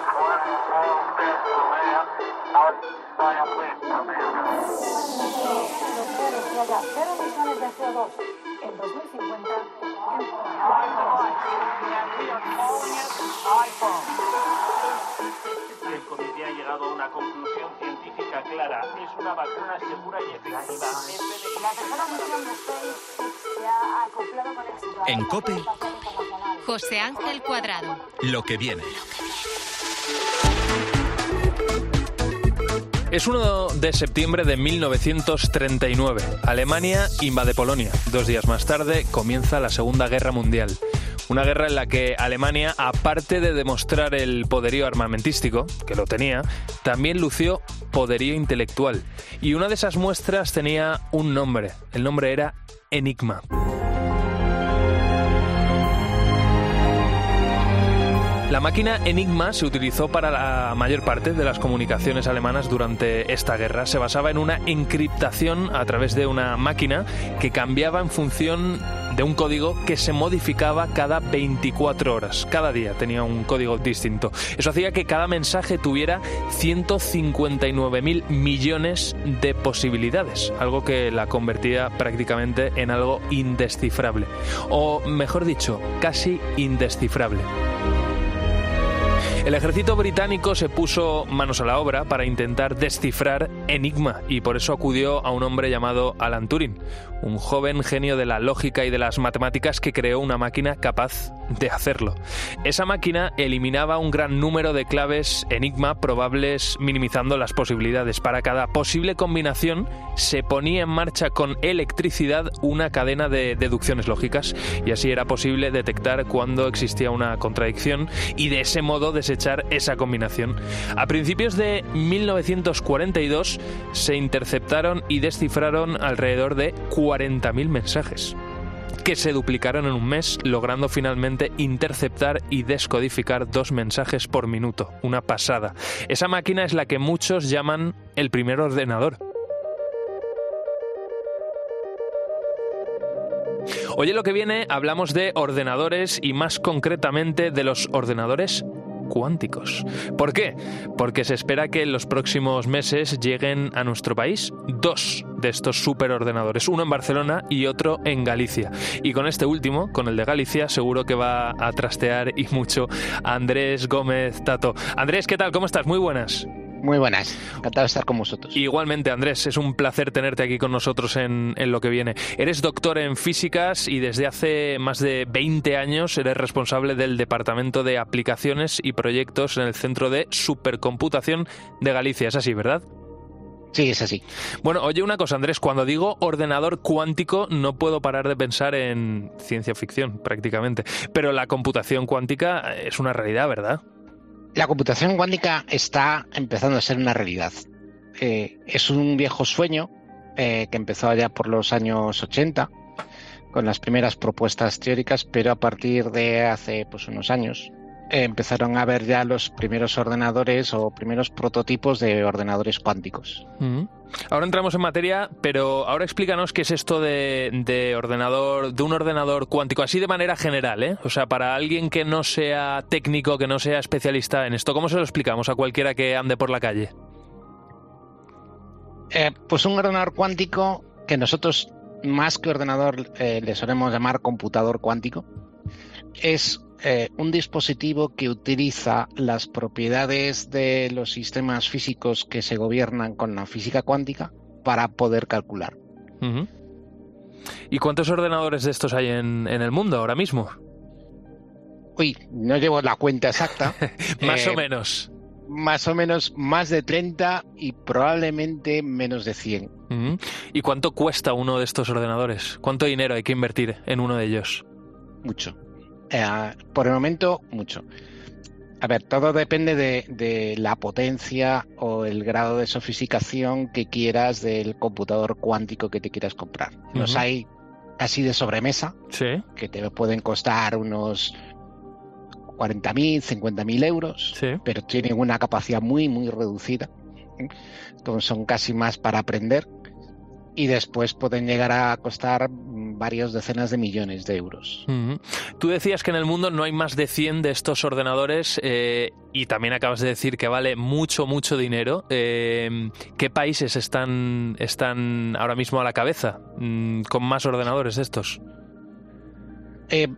plan de en 2050 el comité ha llegado a una conclusión científica clara. Es una vacuna segura y efectiva. La tercera misión de SpaceX se ha acoplado con éxito. En COPE, José Ángel Cuadrado. Lo que viene. Es 1 de septiembre de 1939. Alemania invade Polonia. Dos días más tarde comienza la Segunda Guerra Mundial. Una guerra en la que Alemania, aparte de demostrar el poderío armamentístico, que lo tenía, también lució poderío intelectual. Y una de esas muestras tenía un nombre. El nombre era Enigma. La máquina Enigma se utilizó para la mayor parte de las comunicaciones alemanas durante esta guerra. Se basaba en una encriptación a través de una máquina que cambiaba en función de un código que se modificaba cada 24 horas. Cada día tenía un código distinto. Eso hacía que cada mensaje tuviera 159.000 millones de posibilidades, algo que la convertía prácticamente en algo indescifrable. O mejor dicho, casi indescifrable. El ejército británico se puso manos a la obra para intentar descifrar Enigma y por eso acudió a un hombre llamado Alan Turing, un joven genio de la lógica y de las matemáticas que creó una máquina capaz de hacerlo. Esa máquina eliminaba un gran número de claves Enigma probables minimizando las posibilidades. Para cada posible combinación se ponía en marcha con electricidad una cadena de deducciones lógicas y así era posible detectar cuando existía una contradicción y de ese modo desechar esa combinación. A principios de 1942 se interceptaron y descifraron alrededor de 40.000 mensajes que se duplicaron en un mes, logrando finalmente interceptar y descodificar dos mensajes por minuto. Una pasada. Esa máquina es la que muchos llaman el primer ordenador. Oye, lo que viene, hablamos de ordenadores y más concretamente de los ordenadores cuánticos. ¿Por qué? Porque se espera que en los próximos meses lleguen a nuestro país dos de estos superordenadores, uno en Barcelona y otro en Galicia. Y con este último, con el de Galicia, seguro que va a trastear y mucho Andrés Gómez Tato. Andrés, ¿qué tal? ¿Cómo estás? Muy buenas. Muy buenas, encantado de estar con vosotros. Igualmente, Andrés, es un placer tenerte aquí con nosotros en, lo que viene. Eres doctor en físicas y desde hace más de 20 años eres responsable del Departamento de Aplicaciones y Proyectos en el Centro de Supercomputación de Galicia. Es así, ¿verdad? Sí, es así. Bueno, oye una cosa, Andrés, cuando digo ordenador cuántico no puedo parar de pensar en ciencia ficción, prácticamente. Pero la computación cuántica es una realidad, ¿verdad? La computación cuántica está empezando a ser una realidad. Eh, es un viejo sueño eh, que empezó allá por los años 80 con las primeras propuestas teóricas, pero a partir de hace pues, unos años empezaron a ver ya los primeros ordenadores o primeros prototipos de ordenadores cuánticos. Ahora entramos en materia, pero ahora explícanos qué es esto de, ordenador, de un ordenador cuántico, así de manera general, ¿eh? O sea, para alguien que no sea técnico, que no sea especialista en esto, ¿cómo se lo explicamos a cualquiera que ande por la calle? Eh, pues un ordenador cuántico que nosotros más que ordenador eh, le solemos llamar computador cuántico es eh, un dispositivo que utiliza las propiedades de los sistemas físicos que se gobiernan con la física cuántica para poder calcular. ¿Y cuántos ordenadores de estos hay en, el mundo ahora mismo? Uy, no llevo la cuenta exacta. más o eh, menos. Más o menos más de 30 y probablemente menos de 100. ¿Y cuánto cuesta uno de estos ordenadores? ¿Cuánto dinero hay que invertir en uno de ellos? Mucho. Eh, por el momento, mucho. A ver, todo depende de, la potencia o el grado de sofisticación que quieras del computador cuántico que te quieras comprar. Los hay casi de sobremesa, que te pueden costar unos 40.000, 50.000 euros, pero tienen una capacidad muy, muy reducida. son casi más para aprender y después pueden llegar a costar varias decenas de millones de euros. Tú decías que en el mundo no hay más de 100 de estos ordenadores eh, y también acabas de decir que vale mucho, mucho dinero. Eh, ¿Qué países están, están ahora mismo a la cabeza mm, con más ordenadores de estos? Eh,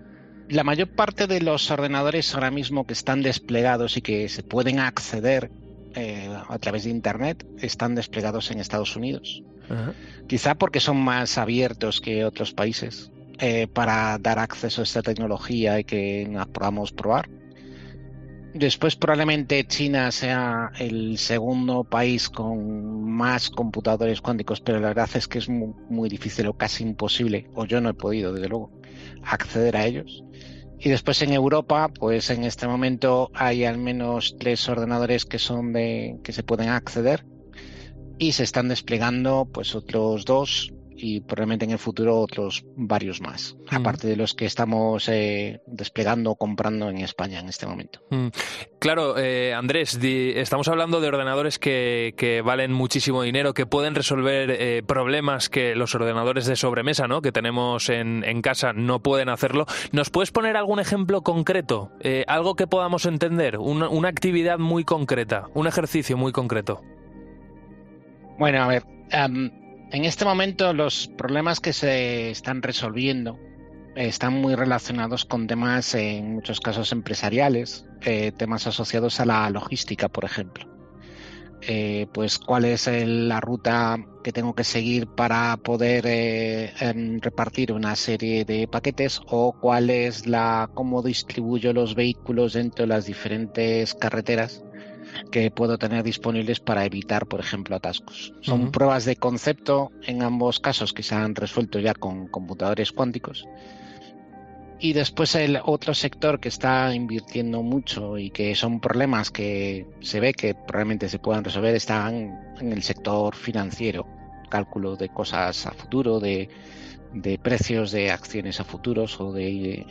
la mayor parte de los ordenadores ahora mismo que están desplegados y que se pueden acceder a través de Internet están desplegados en Estados Unidos. Quizá porque son más abiertos que otros países eh, para dar acceso a esta tecnología y que podamos probar. Después probablemente China sea el segundo país con más computadores cuánticos, pero la verdad es que es muy, difícil o casi imposible, o yo no he podido, desde luego, acceder a ellos. Y después en Europa, pues en este momento hay al menos tres ordenadores que son de que se pueden acceder y se están desplegando pues otros dos y probablemente en el futuro otros varios más, mm. aparte de los que estamos eh, desplegando o comprando en España en este momento. Mm. Claro, eh, Andrés, estamos hablando de ordenadores que, que, valen muchísimo dinero, que pueden resolver eh, problemas que los ordenadores de sobremesa ¿no? que tenemos en, en casa no pueden hacerlo. ¿Nos puedes poner algún ejemplo concreto? algo que podamos entender, una, una actividad muy concreta, un ejercicio muy concreto. Bueno, a ver, en este momento los problemas que se están resolviendo están muy relacionados con temas, en muchos casos empresariales, eh, temas asociados a la logística, por ejemplo. Eh, pues cuál es la ruta que tengo que seguir para poder eh, em, repartir una serie de paquetes o cuál es la cómo distribuyo los vehículos dentro de las diferentes carreteras que puedo tener disponibles para evitar, por ejemplo, atascos. Son pruebas de concepto en ambos casos que se han resuelto ya con computadores cuánticos. Y después el otro sector que está invirtiendo mucho y que son problemas que se ve que probablemente se puedan resolver están en el sector financiero, cálculo de cosas a futuro, de, precios de acciones a futuros o de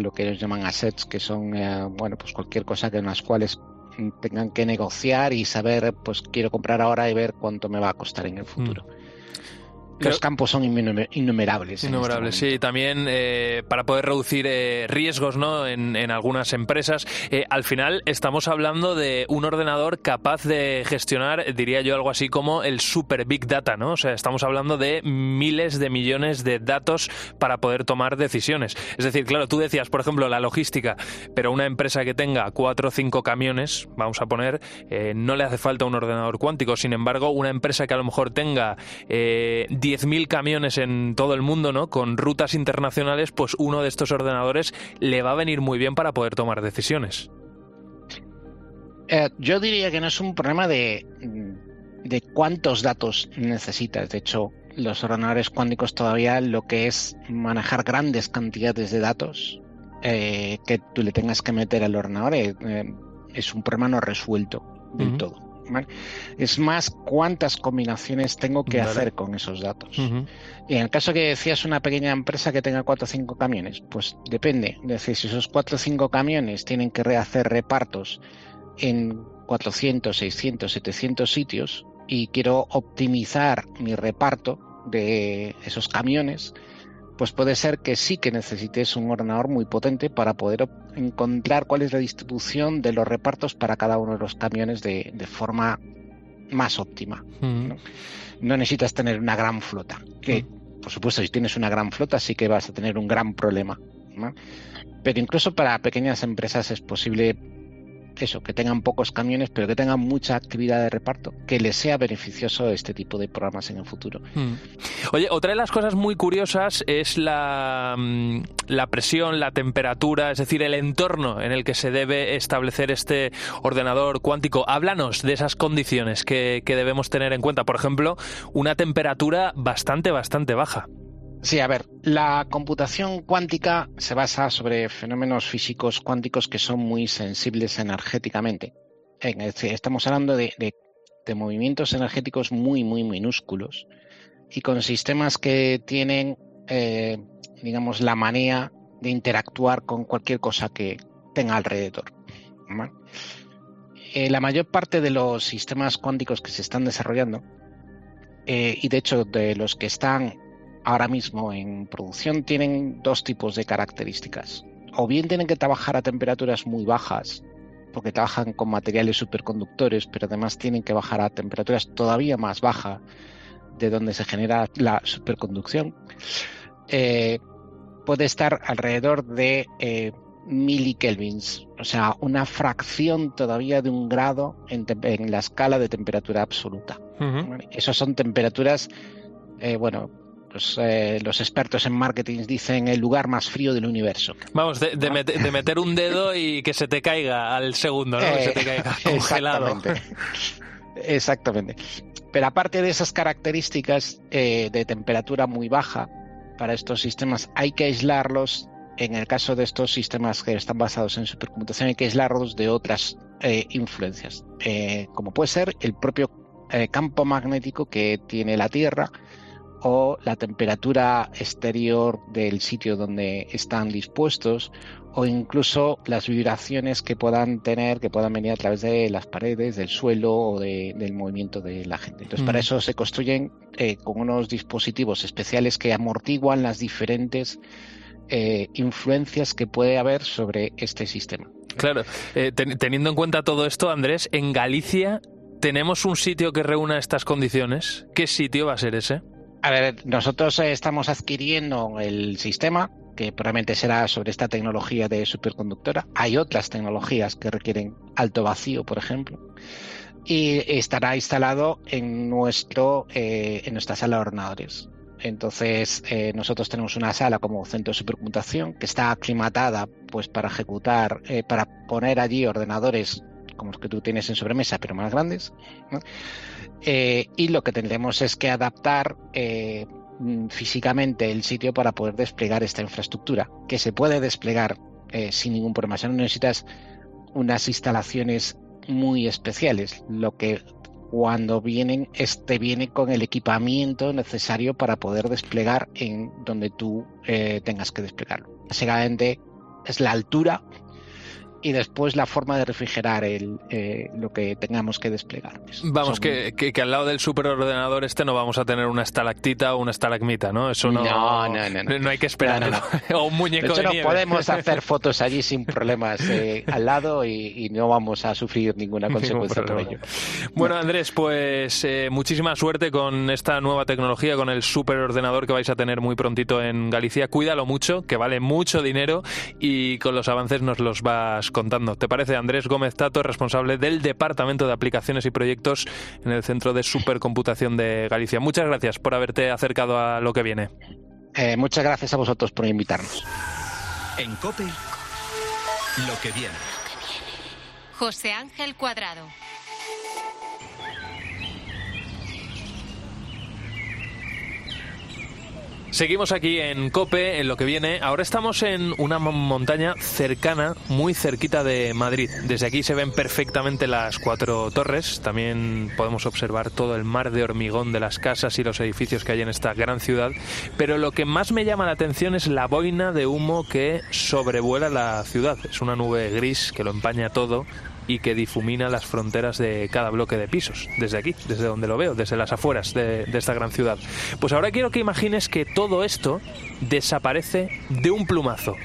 lo que ellos llaman assets, que son eh, bueno pues cualquier cosa en las cuales tengan que negociar y saber, pues quiero comprar ahora y ver cuánto me va a costar en el futuro. Mm. Los campos son innumerables. Este innumerables, sí. También eh, para poder reducir eh, riesgos ¿no? en, algunas empresas. Eh, al final estamos hablando de un ordenador capaz de gestionar, diría yo, algo así como el super big data. ¿no? O sea, estamos hablando de miles de millones de datos para poder tomar decisiones. Es decir, claro, tú decías, por ejemplo, la logística, pero una empresa que tenga cuatro o cinco camiones, vamos a poner, no le hace falta un ordenador cuántico. Sin embargo, una empresa que a lo mejor tenga 10.000 camiones en todo el mundo, ¿no? Con rutas internacionales, pues uno de estos ordenadores le va a venir muy bien para poder tomar decisiones. Eh, yo diría que no es un problema de, de cuántos datos necesitas. De hecho, los ordenadores cuánticos todavía lo que es manejar grandes cantidades de datos eh, que tú le tengas que meter al ordenador eh, es un problema no resuelto del todo. Es más cuántas combinaciones tengo que hacer con esos datos. Y en el caso que decías una pequeña empresa que tenga cuatro o cinco camiones, pues depende. Es decir, si esos cuatro o cinco camiones tienen que rehacer repartos en 400, 600, 700 sitios y quiero optimizar mi reparto de esos camiones, pues puede ser que sí que necesites un ordenador muy potente para poder encontrar cuál es la distribución de los repartos para cada uno de los camiones de, forma más óptima. Mm. ¿no? necesitas tener una gran flota, que mm. por supuesto si tienes una gran flota sí que vas a tener un gran problema. Pero incluso para pequeñas empresas es posible eso, que tengan pocos camiones, pero que tengan mucha actividad de reparto, que les sea beneficioso este tipo de programas en el futuro. Hmm. Oye, otra de las cosas muy curiosas es la, mm, la presión, la temperatura, es decir, el entorno en el que se debe establecer este ordenador cuántico. Háblanos de esas condiciones que, que debemos tener en cuenta. Por ejemplo, una temperatura bastante, bastante baja. Sí, a ver, la computación cuántica se basa sobre fenómenos físicos cuánticos que son muy sensibles energéticamente. Estamos hablando de, movimientos energéticos muy, muy minúsculos y con sistemas que tienen, eh, digamos, la manía de interactuar con cualquier cosa que tenga alrededor. Eh, la mayor parte de los sistemas cuánticos que se están desarrollando, eh, y de hecho de los que están ahora mismo en producción tienen dos tipos de características. O bien tienen que trabajar a temperaturas muy bajas, porque trabajan con materiales superconductores, pero además tienen que bajar a temperaturas todavía más bajas de donde se genera la superconducción. Eh, puede estar alrededor de eh, milikelvins, o sea, una fracción todavía de un grado en, la escala de temperatura absoluta. Esas son temperaturas, eh, bueno, eh, los expertos en marketing dicen el lugar más frío del universo. Vamos, de, meter un dedo y que se te caiga al segundo, ¿no? que se te caiga eh, congelado. Exactamente. Exactamente. Pero aparte de esas características eh, de temperatura muy baja para estos sistemas, hay que aislarlos. En el caso de estos sistemas que están basados en supercomputación, hay que aislarlos de otras influencias, como puede ser el propio campo magnético que tiene la Tierra o la temperatura exterior del sitio donde están dispuestos o incluso las vibraciones que puedan tener, que puedan venir a través de las paredes, del suelo o del movimiento de la gente. Entonces, para mm. eso se construyen eh, con unos dispositivos especiales que amortiguan las diferentes eh, influencias que puede haber sobre este sistema. Claro, eh, teniendo en cuenta todo esto, Andrés, en Galicia tenemos un sitio que reúna estas condiciones. ¿Qué sitio va a ser ese? A ver, nosotros eh, estamos adquiriendo el sistema, que probablemente será sobre esta tecnología de superconductora. Hay otras tecnologías que requieren alto vacío, por ejemplo. Y estará instalado en, nuestro, eh, en nuestra sala de ordenadores. Entonces, eh, nosotros tenemos una sala como centro de supercomputación que está aclimatada pues, para ejecutar, para poner allí ordenadores como los que tú tienes en sobremesa, pero más grandes. Eh, y lo que tendremos es que adaptar eh, mm, físicamente el sitio para poder desplegar esta infraestructura, que se puede desplegar eh, sin ningún problema. no necesitas unas instalaciones muy especiales, lo que cuando vienen, este viene con el equipamiento necesario para poder desplegar en donde tú tengas que desplegarlo. Básicamente es la altura y después la forma de refrigerar el, eh, lo que tengamos que desplegar. Vamos, que, que, al lado del superordenador este no vamos a tener una estalactita o una estalagmita, ¿no? Eso no, no, no, no, hay que esperar. o un muñeco de, de podemos hacer fotos allí sin problemas eh, al lado y, no vamos a sufrir ninguna consecuencia por ello. Bueno, Andrés, pues eh, muchísima suerte con esta nueva tecnología, con el superordenador que vais a tener muy prontito en Galicia. Cuídalo mucho, que vale mucho dinero y con los avances nos los vas contando. ¿Te parece? Andrés Gómez Tato, responsable del Departamento de Aplicaciones y Proyectos en el Centro de Supercomputación de Galicia. Muchas gracias por haberte acercado a lo que viene. Eh, muchas gracias a vosotros por invitarnos. En COPE, lo que viene. José Ángel Cuadrado. Seguimos aquí en Cope, en lo que viene. Ahora estamos en una montaña cercana, muy cerquita de Madrid. Desde aquí se ven perfectamente las cuatro torres. También podemos observar todo el mar de hormigón de las casas y los edificios que hay en esta gran ciudad. Pero lo que más me llama la atención es la boina de humo que sobrevuela la ciudad. Es una nube gris que lo empaña todo y que difumina las fronteras de cada bloque de pisos, desde aquí, desde donde lo veo, desde las afueras de, esta gran ciudad. Pues ahora quiero que imagines que todo esto desaparece de un plumazo.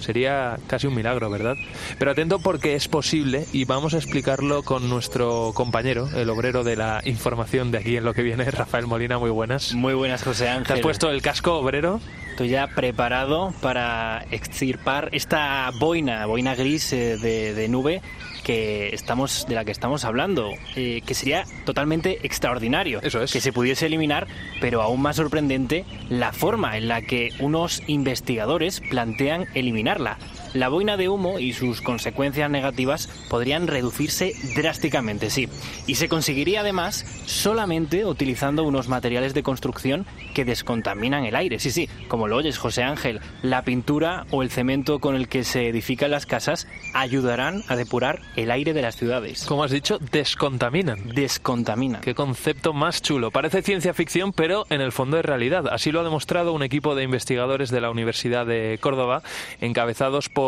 Sería casi un milagro, ¿verdad? Pero atento porque es posible y vamos a explicarlo con nuestro compañero, el obrero de la información de aquí en lo que viene, Rafael Molina. Muy buenas. Muy buenas, José Ángel. ¿Te has puesto el casco obrero? Estoy ya preparado para extirpar esta boina, boina gris eh, de, de nube que estamos de la que estamos hablando, eh, que sería totalmente extraordinario Eso es. que se pudiese eliminar, pero aún más sorprendente la forma en la que unos investigadores plantean eliminarla. La boina de humo y sus consecuencias negativas podrían reducirse drásticamente, sí, y se conseguiría además solamente utilizando unos materiales de construcción que descontaminan el aire. Sí, sí, como lo oyes, José Ángel, la pintura o el cemento con el que se edifican las casas ayudarán a depurar el aire de las ciudades. Como has dicho, descontaminan. Descontaminan. Qué concepto más chulo. Parece ciencia ficción, pero en el fondo es realidad. Así lo ha demostrado un equipo de investigadores de la Universidad de Córdoba, encabezados por,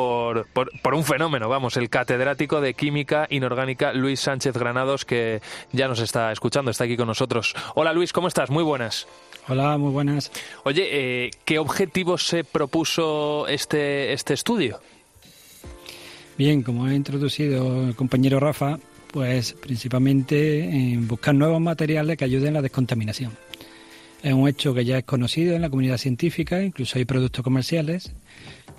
por, por un fenómeno, vamos, el catedrático de Química Inorgánica Luis Sánchez Granados, que ya nos está escuchando, está aquí con nosotros. Hola Luis, ¿cómo estás? Muy buenas. Hola, muy buenas. Oye, eh, ¿qué objetivos se propuso este, este estudio? Bien, como ha introducido el compañero Rafa, pues principalmente en buscar nuevos materiales que ayuden a la descontaminación. Es un hecho que ya es conocido en la comunidad científica, incluso hay productos comerciales,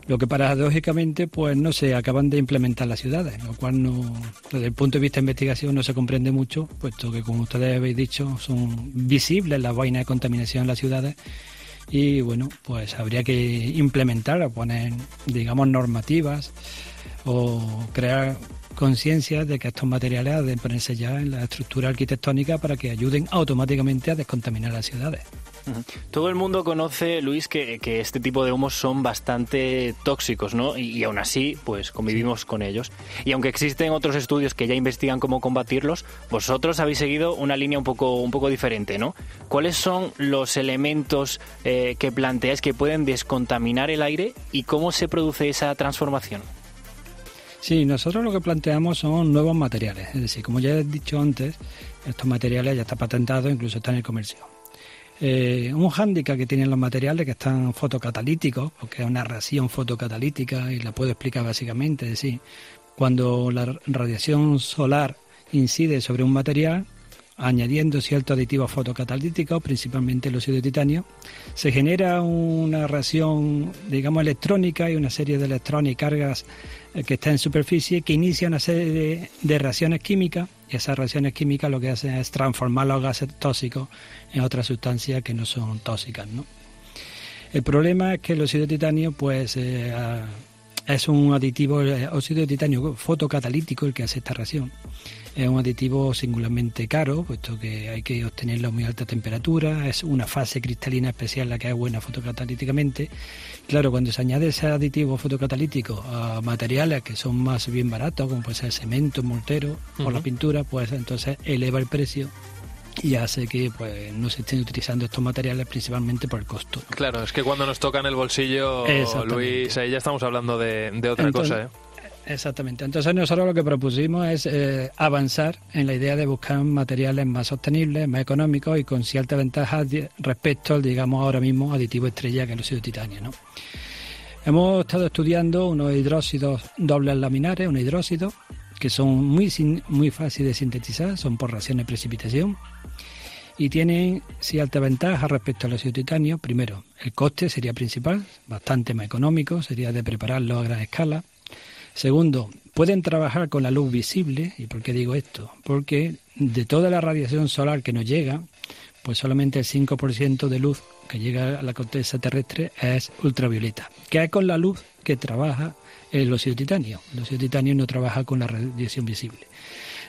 lo que paradójicamente pues no se acaban de implementar en las ciudades, lo cual no, desde el punto de vista de investigación no se comprende mucho, puesto que como ustedes habéis dicho son visibles las vainas de contaminación en las ciudades y bueno, pues habría que implementar poner, digamos, normativas o crear conciencia de que estos materiales deben ponerse ya en la estructura arquitectónica para que ayuden automáticamente a descontaminar las ciudades. Todo el mundo conoce, Luis, que, que este tipo de humos son bastante tóxicos, ¿no? Y, y aún así, pues convivimos con ellos. Y aunque existen otros estudios que ya investigan cómo combatirlos, vosotros habéis seguido una línea un poco, un poco diferente, ¿no? ¿Cuáles son los elementos eh, que planteáis que pueden descontaminar el aire y cómo se produce esa transformación? Sí, nosotros lo que planteamos son nuevos materiales. Es decir, como ya he dicho antes, estos materiales ya están patentados, incluso están en el comercio. Eh, un hándicap que tienen los materiales que están fotocatalíticos, porque es una reacción fotocatalítica y la puedo explicar básicamente. Es decir, cuando la radiación solar incide sobre un material, añadiendo ciertos aditivos fotocatalíticos, principalmente el óxido de titanio, se genera una reacción, digamos, electrónica y una serie de electrones y cargas que están en superficie que inicia una serie de, reacciones químicas y esas reacciones químicas lo que hacen es transformar los gases tóxicos en otras sustancias que no son tóxicas. El problema es que el óxido de titanio, pues, eh, ah, es un aditivo, el óxido de titanio fotocatalítico el que hace esta reacción. Es un aditivo singularmente caro, puesto que hay que obtenerlo a muy alta temperatura, es una fase cristalina especial la que es buena fotocatalíticamente. Claro, cuando se añade ese aditivo fotocatalítico a materiales que son más bien baratos, como puede ser cemento, mortero o la pintura, pues entonces eleva el precio y hace que pues no se estén utilizando estos materiales principalmente por el costo. Claro, es que cuando nos tocan el bolsillo. Luis, ahí ya estamos hablando de, de otra Entonces, cosa, ¿eh? Exactamente. Entonces nosotros lo que propusimos es eh, avanzar en la idea de buscar materiales más sostenibles, más económicos y con ciertas ventajas respecto al, digamos, ahora mismo aditivo estrella que es el óxido de titanio. ¿no? Hemos estado estudiando unos hidróxidos dobles laminares, unos hidróxidos que son muy, muy fáciles de sintetizar, son por reacción de precipitación y tienen cierta ventaja respecto al óxido titanio. Primero, el coste sería principal, bastante más económico, sería de prepararlo a gran escala. Segundo, pueden trabajar con la luz visible. ¿Y por qué digo esto? Porque de toda la radiación solar que nos llega, pues solamente el 5% de luz que llega a la corteza terrestre es ultravioleta, que es con la luz que trabaja el óxido titanio. El óxido titanio no trabaja con la radiación visible.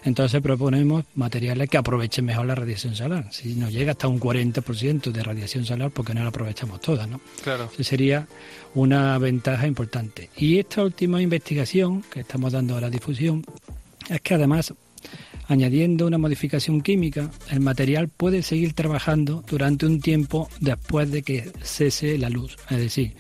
Entonces proponemos materiales que aprovechen mejor la radiación solar. Si nos llega hasta un 40% de radiación solar, porque no la aprovechamos toda, ¿no? Claro. Eso sería una ventaja importante. Y esta última investigación que estamos dando a la difusión es que además, añadiendo una modificación química, el material puede seguir trabajando durante un tiempo después de que cese la luz. Es decir,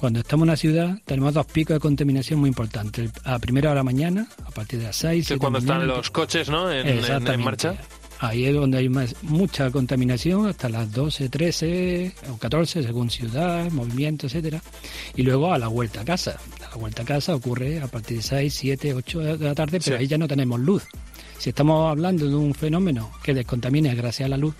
cuando estamos en una ciudad tenemos dos picos de contaminación muy importantes. A primera hora de la mañana, a partir de las 6, Que cuando están los coches, ¿no? En, en- en Exactamente. marcha. Ahí es donde hay más, mucha contaminación, hasta las 12, 13 o 14, según ciudad, movimiento, etcétera. Y luego a la vuelta a casa. A la vuelta a casa ocurre a partir de 6, 7, 8 de la tarde, pero Sí. ahí ya no tenemos luz. Si estamos hablando de un fenómeno que descontamina gracias a la luz,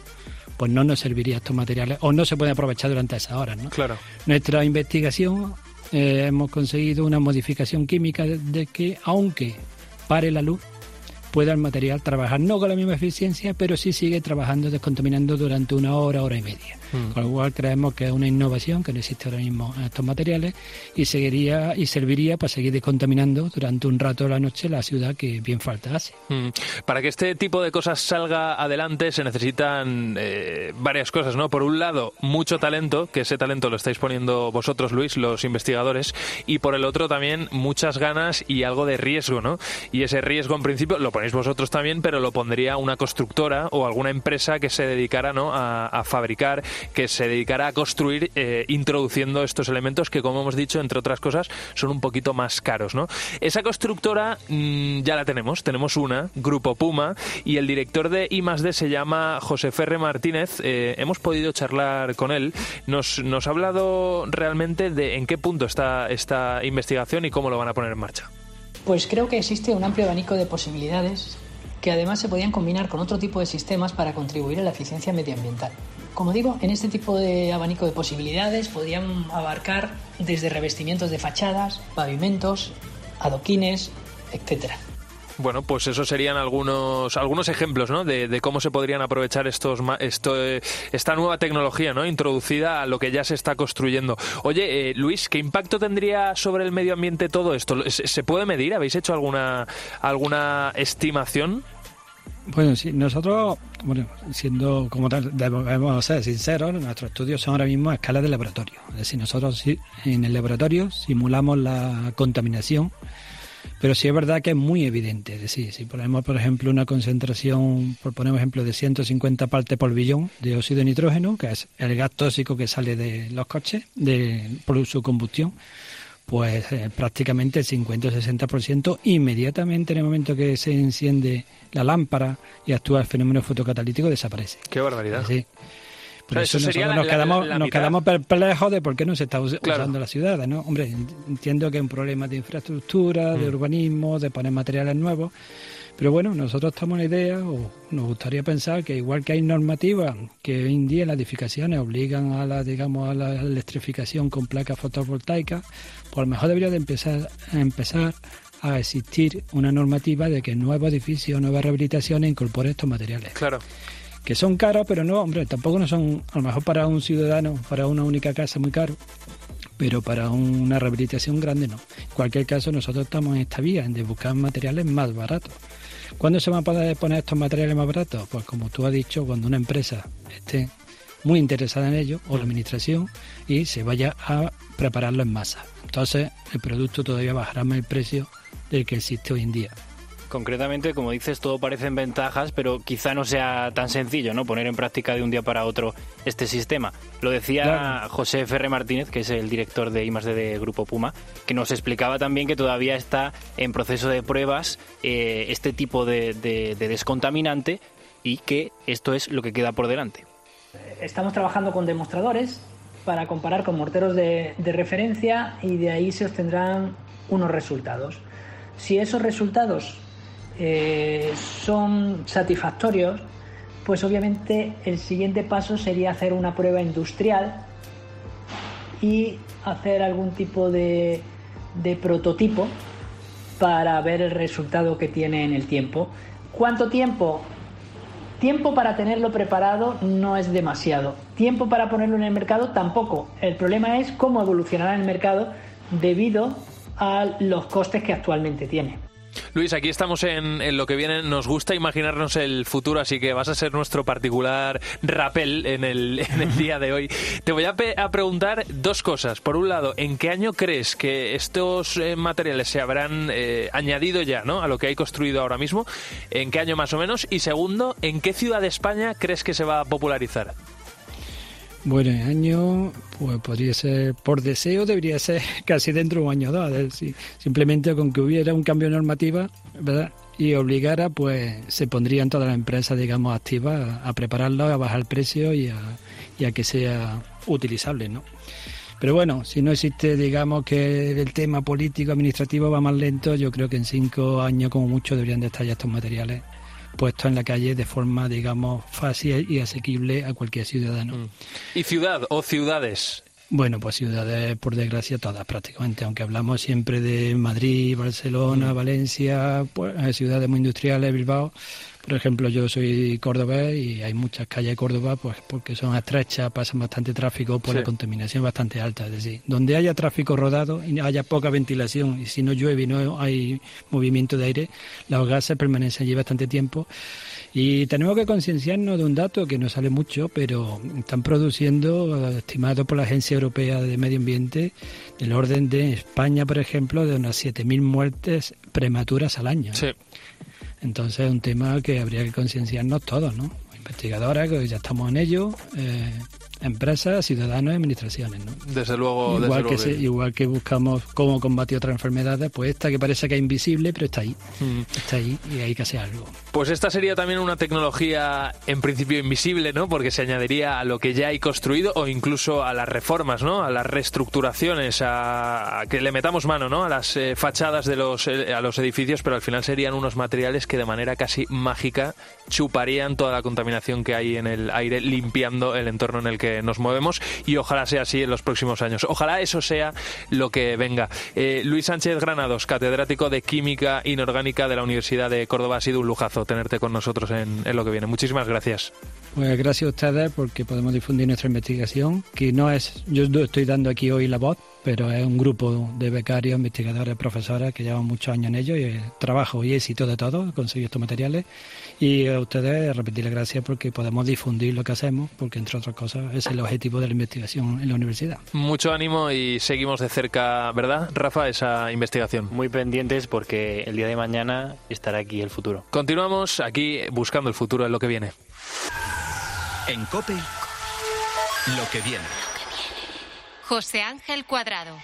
pues no nos serviría estos materiales o no se puede aprovechar durante esas horas. ¿no? Claro. Nuestra investigación eh, hemos conseguido una modificación química de, de que aunque pare la luz, pueda el material trabajar no con la misma eficiencia, pero sí sigue trabajando descontaminando durante una hora, hora y media. Mm. Con lo cual creemos que es una innovación que no existe ahora mismo en estos materiales y seguiría y serviría para seguir descontaminando durante un rato de la noche la ciudad que bien falta. Mm. Para que este tipo de cosas salga adelante se necesitan eh, varias cosas, ¿no? Por un lado, mucho talento, que ese talento lo estáis poniendo vosotros, Luis, los investigadores, y por el otro también muchas ganas y algo de riesgo, ¿no? Y ese riesgo en principio lo ponéis vosotros también, pero lo pondría una constructora o alguna empresa que se dedicara ¿no? a, a fabricar, que se dedicara a construir eh, introduciendo estos elementos que, como hemos dicho, entre otras cosas, son un poquito más caros. Esa constructora mmm, ya la tenemos, tenemos una, Grupo Puma, y el director de I D se llama José Ferre Martínez. Eh, hemos podido charlar con él. Nos ha hablado realmente de en qué punto está esta investigación y cómo lo van a poner en marcha. Pues creo que existe un amplio abanico de posibilidades que además se podían combinar con otro tipo de sistemas para contribuir a la eficiencia medioambiental. Como digo, en este tipo de abanico de posibilidades podrían abarcar desde revestimientos de fachadas, pavimentos, adoquines, etcétera. Bueno, pues esos serían algunos algunos ejemplos, ¿no? De, cómo se podrían aprovechar estos esto, esta nueva tecnología, ¿no? Introducida a lo que ya se está construyendo. Oye, eh, Luis, ¿qué impacto tendría sobre el medio ambiente todo esto? ¿Se, se puede medir? ¿Habéis hecho alguna alguna estimación? Bueno, sí, nosotros, bueno, siendo como tal, debemos ser sinceros, nuestros estudios son ahora mismo a escala de laboratorio. Es decir, nosotros en el laboratorio simulamos la contaminación pero sí es verdad que es muy evidente. Es decir, si ponemos, por ejemplo, una concentración, por poner ejemplo, de 150 partes por billón de óxido de nitrógeno, que es el gas tóxico que sale de los coches de, por su combustión, pues eh, prácticamente el 50 o 60% inmediatamente en el momento que se enciende la lámpara y actúa el fenómeno fotocatalítico desaparece. Qué barbaridad. Sí. Por eso, eso sería la, nos, quedamos, la, la nos quedamos perplejos de por qué no se está usando claro. la ciudad, ¿no? Hombre, entiendo que es un problema de infraestructura, mm. de urbanismo, de poner materiales nuevos, pero bueno, nosotros estamos en la idea, o nos gustaría pensar que igual que hay normativas que hoy en día las edificaciones obligan a la, digamos, a la electrificación con placas fotovoltaicas, pues a lo mejor debería de empezar a empezar a existir una normativa de que nuevos edificios, nuevas rehabilitaciones incorporen estos materiales. Claro que son caros, pero no, hombre, tampoco no son, a lo mejor para un ciudadano, para una única casa muy caro, pero para una rehabilitación grande no. En cualquier caso, nosotros estamos en esta vía, en de buscar materiales más baratos. ¿Cuándo se van a poder poner estos materiales más baratos? Pues como tú has dicho, cuando una empresa esté muy interesada en ello, o la administración, y se vaya a prepararlo en masa. Entonces, el producto todavía bajará más el precio del que existe hoy en día. Concretamente, como dices, todo parecen ventajas, pero quizá no sea tan sencillo, ¿no? Poner en práctica de un día para otro este sistema. Lo decía claro. José Ferre Martínez, que es el director de I+D de Grupo Puma, que nos explicaba también que todavía está en proceso de pruebas eh, este tipo de, de, de descontaminante y que esto es lo que queda por delante. Estamos trabajando con demostradores para comparar con morteros de, de referencia y de ahí se obtendrán unos resultados. Si esos resultados eh, son satisfactorios, pues obviamente el siguiente paso sería hacer una prueba industrial y hacer algún tipo de, de, prototipo para ver el resultado que tiene en el tiempo. ¿Cuánto tiempo? Tiempo para tenerlo preparado no es demasiado. Tiempo para ponerlo en el mercado tampoco. El problema es cómo evolucionará el mercado debido a los costes que actualmente tiene. Luis, aquí estamos en, lo que viene. Nos gusta imaginarnos el futuro, así que vas a ser nuestro particular rapel en el, en el día de hoy. Te voy a, a, preguntar dos cosas. Por un lado, ¿en qué año crees que estos eh, materiales se habrán eh, añadido ya ¿no? a lo que hay construido ahora mismo? ¿En qué año más o menos? Y segundo, ¿en qué ciudad de España crees que se va a popularizar? Bueno, el año, pues podría ser, por deseo, debería ser casi dentro de un año o dos. Decir, simplemente con que hubiera un cambio de normativa, ¿verdad? Y obligara, pues se pondrían todas las empresas, digamos, activas a, a prepararlo, a bajar el precio y a, y a que sea utilizable, ¿no? Pero bueno, si no existe, digamos, que el tema político, administrativo va más lento, yo creo que en cinco años como mucho deberían de estar ya estos materiales puestos en la calle de forma, digamos, fácil y asequible a cualquier ciudadano. Mm. ¿Y ciudad o ciudades? Bueno, pues ciudades, por desgracia, todas prácticamente, aunque hablamos siempre de Madrid, Barcelona, Valencia, pues, ciudades muy industriales, Bilbao. Por ejemplo, yo soy cordobés y hay muchas calles de Córdoba pues porque son estrechas, pasan bastante tráfico por la contaminación bastante alta. Es decir, donde haya tráfico rodado y haya poca ventilación y si no llueve y no hay movimiento de aire, los gases permanecen allí bastante tiempo. Y tenemos que concienciarnos de un dato que no sale mucho, pero están produciendo, estimado por la Agencia Europea de Medio Ambiente, del orden de España, por ejemplo, de unas 7.000 muertes prematuras al año. Sí. Entonces es un tema que habría que concienciarnos todos, ¿no? Investigadoras, que ya estamos en ello, eh, empresas, ciudadanos y administraciones. ¿no? Desde luego, igual, desde que igual que buscamos cómo combatir otras enfermedades, pues esta que parece que es invisible, pero está ahí. Mm. Está ahí y hay que hacer algo. Pues esta sería también una tecnología en principio invisible, ¿no? Porque se añadiría a lo que ya hay construido o incluso a las reformas, ¿no? A las reestructuraciones, a, que le metamos mano, ¿no? A las eh, fachadas de los, eh, a los edificios, pero al final serían unos materiales que de manera casi mágica chuparían toda la contaminación que hay en el aire, limpiando el entorno en el que nos movemos y ojalá sea así en los próximos años. Ojalá eso sea lo que venga. Eh, Luis Sánchez Granados, catedrático de Química Inorgánica de la Universidad de Córdoba, ha sido un lujazo tenerte con nosotros en, lo que viene. Muchísimas gracias. Pues gracias a ustedes porque podemos difundir nuestra investigación, que no es, yo estoy dando aquí hoy la voz, pero es un grupo de becarios, investigadores, profesores que llevan muchos años en ello y el trabajo y éxito de todos, conseguir estos materiales. Y a ustedes repetirles gracias porque podemos difundir lo que hacemos, porque entre otras cosas es el objetivo de la investigación en la universidad. Mucho ánimo y seguimos de cerca, ¿verdad, Rafa, esa investigación? Muy pendientes porque el día de mañana estará aquí el futuro. Continuamos aquí buscando el futuro en lo que viene. En COPE, lo que viene. José Ángel Cuadrado.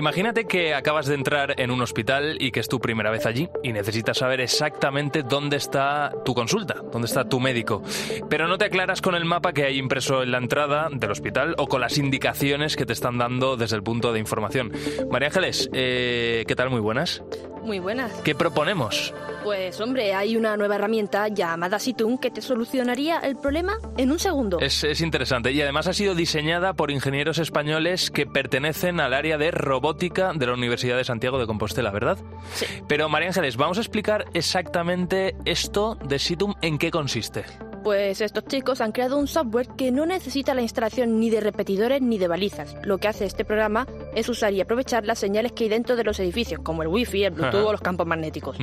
Imagínate que acabas de entrar en un hospital y que es tu primera vez allí y necesitas saber exactamente dónde está tu consulta, dónde está tu médico. Pero no te aclaras con el mapa que hay impreso en la entrada del hospital o con las indicaciones que te están dando desde el punto de información. María Ángeles, eh, ¿qué tal? Muy buenas. Muy buenas. ¿Qué proponemos? Pues hombre, hay una nueva herramienta llamada Situn que te solucionaría el problema en un segundo. Es, es, interesante y además ha sido diseñada por ingenieros españoles que pertenecen al área de robótica de la Universidad de Santiago de Compostela, ¿verdad? Sí. Pero María Ángeles, vamos a explicar exactamente esto de Situm en qué consiste. Pues estos chicos han creado un software que no necesita la instalación ni de repetidores ni de balizas. Lo que hace este programa es usar y aprovechar las señales que hay dentro de los edificios, como el wifi, el bluetooth o los campos magnéticos,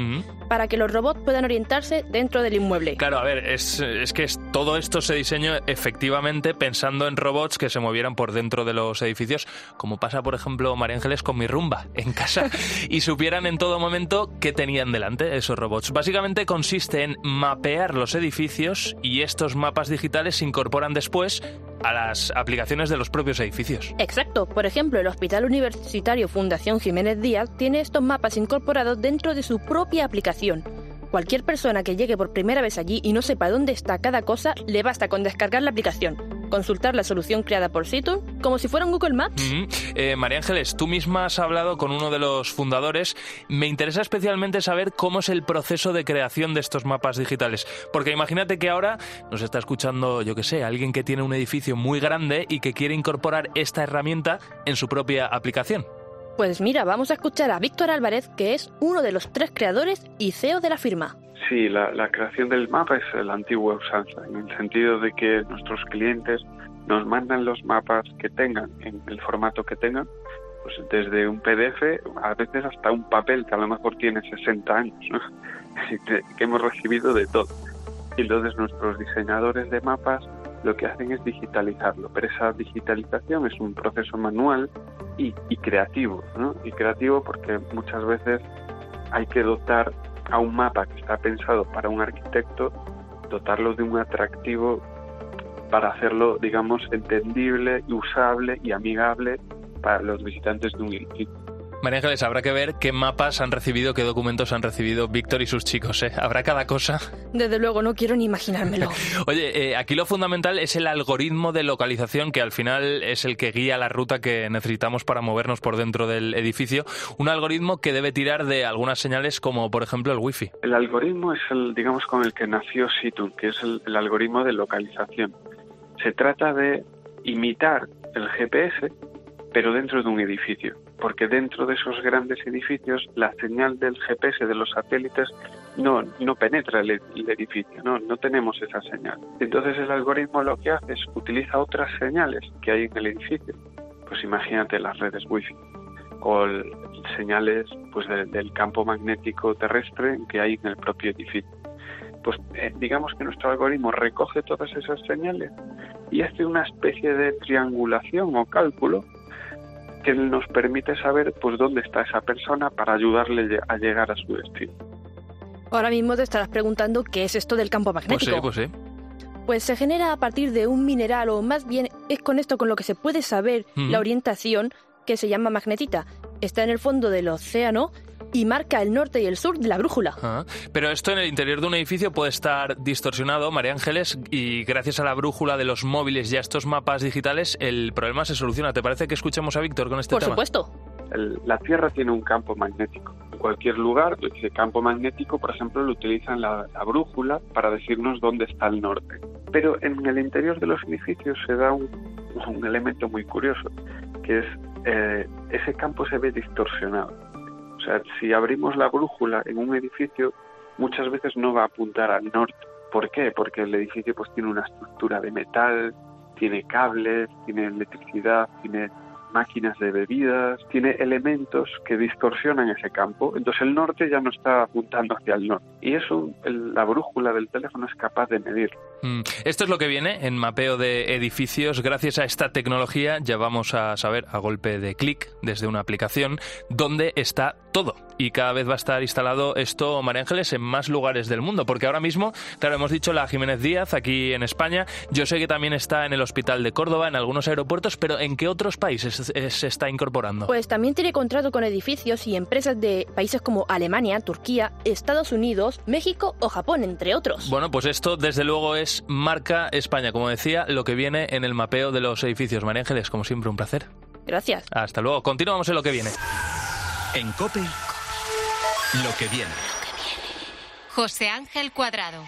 para que los robots puedan orientarse dentro del inmueble. Claro, a ver, es, es que es, todo esto se diseñó efectivamente pensando en robots que se movieran por dentro de los edificios, como pasa, por ejemplo, María Ángeles con mi rumba en casa, y supieran en todo momento qué tenían delante esos robots. Básicamente consiste en mapear los edificios y estos mapas digitales se incorporan después a las aplicaciones de los propios edificios. Exacto. Por ejemplo, el Hospital Universitario Fundación Jiménez Díaz tiene estos mapas incorporados dentro de su propia aplicación. Cualquier persona que llegue por primera vez allí y no sepa dónde está cada cosa, le basta con descargar la aplicación, consultar la solución creada por Situ, como si fuera un Google Maps. eh, María Ángeles, tú misma has hablado con uno de los fundadores. Me interesa especialmente saber cómo es el proceso de creación de estos mapas digitales. Porque imagínate que ahora nos está escuchando, yo que sé, alguien que tiene un edificio muy grande y que quiere incorporar esta herramienta en su propia aplicación. Pues mira, vamos a escuchar a Víctor Álvarez, que es uno de los tres creadores y CEO de la firma. Sí, la, la, creación del mapa es la antigua usanza, en el sentido de que nuestros clientes nos mandan los mapas que tengan, en el formato que tengan, pues desde un PDF, a veces hasta un papel que a lo mejor tiene 60 años, ¿no? que, hemos recibido de todo. Y entonces nuestros diseñadores de mapas lo que hacen es digitalizarlo, pero esa digitalización es un proceso manual y, y creativo, ¿no? Y creativo porque muchas veces hay que dotar a un mapa que está pensado para un arquitecto, dotarlo de un atractivo para hacerlo, digamos, entendible, usable y amigable para los visitantes de un. María Ángeles, habrá que ver qué mapas han recibido, qué documentos han recibido Víctor y sus chicos. ¿eh? Habrá cada cosa. Desde luego, no quiero ni imaginármelo. Oye, eh, aquí lo fundamental es el algoritmo de localización que al final es el que guía la ruta que necesitamos para movernos por dentro del edificio. Un algoritmo que debe tirar de algunas señales como, por ejemplo, el wifi. El algoritmo es el, digamos, con el que nació Situn, que es el, el algoritmo de localización. Se trata de imitar el GPS, pero dentro de un edificio, porque dentro de esos grandes edificios la señal del GPS de los satélites no, no penetra el, el edificio, no, no tenemos esa señal. Entonces el algoritmo lo que hace es utiliza otras señales que hay en el edificio. Pues imagínate las redes wifi o señales pues de- del campo magnético terrestre que hay en el propio edificio. Pues eh, digamos que nuestro algoritmo recoge todas esas señales y hace una especie de triangulación o cálculo que nos permite saber pues dónde está esa persona para ayudarle a llegar a su destino. Ahora mismo te estarás preguntando qué es esto del campo Pues magnético. sí, pues sí. Pues se genera a partir de un mineral, o más bien es con esto con lo que se puede saber la orientación que se llama magnetita. Está en el fondo del océano y marca el norte y el sur de la brújula. Ah, Pero esto en el interior de un edificio puede estar distorsionado, María Ángeles, y gracias a la brújula de los móviles y a estos mapas digitales, el problema se soluciona. ¿Te parece que escuchemos a Víctor con este Por tema? supuesto. El- la Tierra tiene un campo magnético. En cualquier lugar, ese campo magnético, por ejemplo, lo utilizan la, la brújula para decirnos dónde está el norte. Pero en el interior de los edificios se da un, un elemento muy curioso, que es eh, ese campo se ve distorsionado. Sea, si abrimos la brújula en un edificio, muchas veces no va a apuntar al norte. ¿Por qué? Porque el edificio pues tiene una estructura de metal, tiene cables, tiene electricidad, tiene máquinas de bebidas, tiene elementos que distorsionan ese campo. Entonces el norte ya no está apuntando hacia el norte. Y eso el- la brújula del teléfono es capaz de medir. Mm, Esto es lo que viene en mapeo de edificios. Gracias a esta tecnología ya vamos a saber a golpe de clic desde una aplicación dónde está todo. Y cada vez va a estar instalado esto, María Ángeles, en más lugares del mundo. Porque ahora mismo, claro, hemos dicho la Jiménez Díaz aquí en España. Yo sé que también está en el Hospital de Córdoba, en algunos aeropuertos, pero ¿en qué otros países se- se está incorporando? Pues también tiene contrato con edificios y empresas de países como Alemania, Turquía, Estados Unidos, México o Japón, entre otros. Bueno, pues esto desde luego es marca España, como decía, lo que viene en el mapeo de los edificios. María Ángeles, como siempre, un placer. Gracias. Hasta luego. Continuamos en lo que viene. En Cope, lo que viene. José Ángel Cuadrado.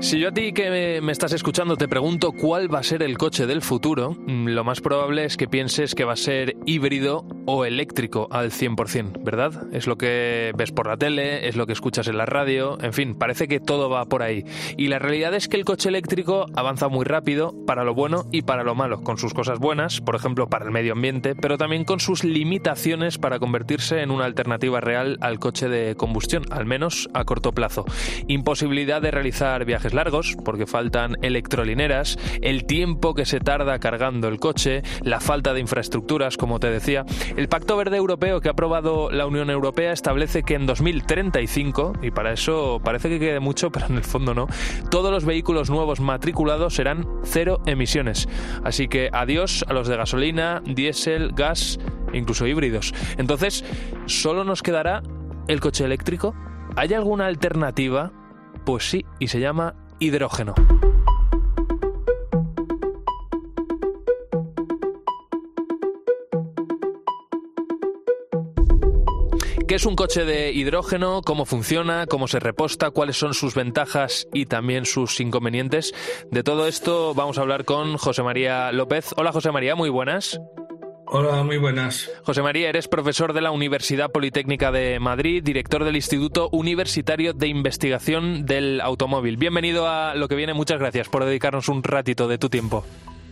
Si yo a ti que me- estás escuchando te pregunto cuál va a ser el coche del futuro, mm, lo más probable es que pienses que va a ser híbrido o eléctrico al 100%, ¿verdad? Es lo que ves por la tele, es lo que escuchas en la radio, en fin, parece que todo va por ahí. Y la realidad es que el coche eléctrico avanza muy rápido para lo bueno y para lo malo, con sus cosas buenas, por ejemplo, para el medio ambiente, pero también con sus limitaciones para convertirse en una alternativa real al coche de combustión, al menos a corto plazo. Imposibilidad de realizar viajes largos, porque faltan electrolineras, el tiempo que se tarda cargando el coche, la falta de infraestructuras, como te decía. El Pacto Verde Europeo que ha aprobado la Unión Europea establece que en 2035, y para eso parece que quede mucho, pero en el fondo no, todos los vehículos nuevos matriculados serán cero emisiones. Así que adiós a los de gasolina, diésel, gas, incluso híbridos. Entonces, ¿solo nos quedará el coche eléctrico? ¿Hay alguna alternativa? Pues sí, y se llama hidrógeno. ¿Qué es un coche de hidrógeno? ¿Cómo funciona? ¿Cómo se reposta? ¿Cuáles son sus ventajas y también sus inconvenientes? De todo esto vamos a hablar con José María López. Hola José María, muy buenas. Hola, muy buenas. José María, eres profesor de la Universidad Politécnica de Madrid, director del Instituto Universitario de Investigación del Automóvil. Bienvenido a lo que viene, muchas gracias por dedicarnos un ratito de tu tiempo.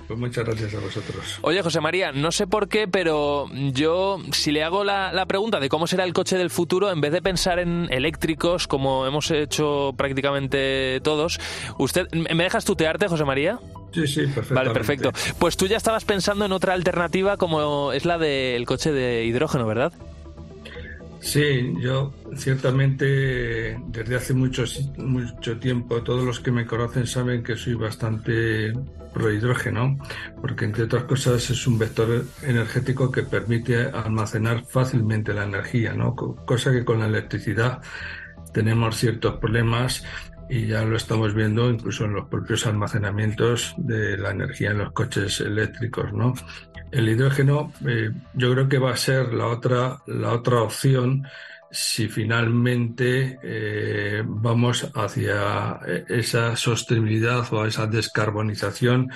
Pues muchas gracias a vosotros. Oye, José María, no sé por qué, pero yo, si le hago la, la, pregunta de cómo será el coche del futuro, en vez de pensar en eléctricos, como hemos hecho prácticamente todos, ¿usted me dejas tutearte, José María? Sí, sí, perfecto. Vale, perfecto. Pues tú ya estabas pensando en otra alternativa como es la del coche de hidrógeno, ¿verdad? Sí, yo ciertamente desde hace mucho, mucho tiempo, todos los que me conocen saben que soy bastante pro hidrógeno, porque entre otras cosas es un vector energético que permite almacenar fácilmente la energía, ¿no? cosa que con la electricidad tenemos ciertos problemas y ya lo estamos viendo incluso en los propios almacenamientos de la energía en los coches eléctricos, ¿no? El hidrógeno eh, yo creo que va a ser la otra, la otra opción si finalmente eh, vamos hacia esa sostenibilidad o a esa descarbonización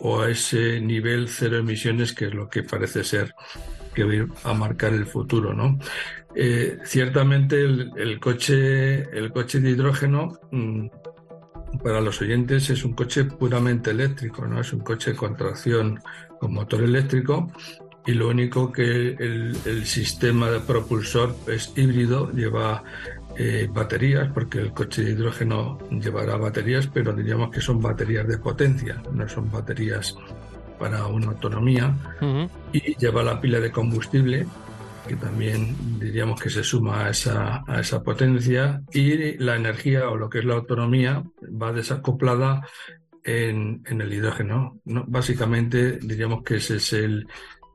o a ese nivel cero emisiones que es lo que parece ser que va a marcar el futuro, ¿no? Eh, ciertamente el, coche, el coche de hidrógeno mm, para los oyentes es un coche puramente eléctrico, no es un coche con tracción con motor eléctrico y lo único que el, sistema de propulsor es híbrido, lleva eh, baterías, porque el coche de hidrógeno llevará baterías, pero diríamos que son baterías de potencia, no son baterías para una autonomía, y lleva la pila de combustible, que también diríamos que se suma a esa, a esa potencia, y la energía o lo que es la autonomía va desacoplada en, en el hidrógeno. ¿no? Básicamente diríamos que ese es el,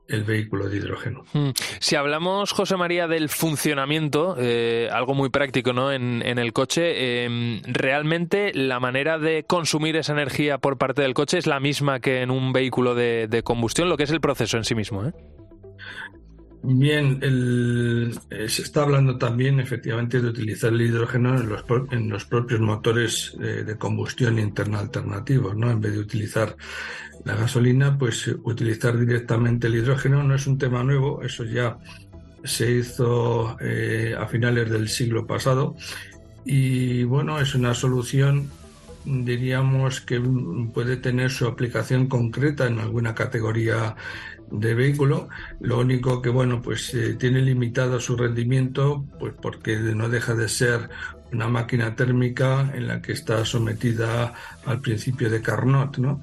el vehículo de hidrógeno. Hmm. Si hablamos, José María, del funcionamiento, eh, algo muy práctico ¿no? en, el coche, em, ¿realmente la manera de consumir esa energía por parte del coche es la misma que en un vehículo de, combustión, lo que es el proceso en sí mismo? ¿eh? Bien, eh, se está hablando también efectivamente de utilizar el hidrógeno en los, en los propios motores de combustión interna alternativos, ¿no? En vez de utilizar la gasolina, pues utilizar directamente el hidrógeno no es un tema nuevo, eso ya se hizo eh, a finales del siglo pasado y bueno, es una solución diríamos que puede tener su aplicación concreta en alguna categoría de vehículo. Lo único que, bueno, pues eh, tiene limitado su rendimiento, pues porque no deja de ser una máquina térmica en la que está sometida al principio de Carnot, ¿no?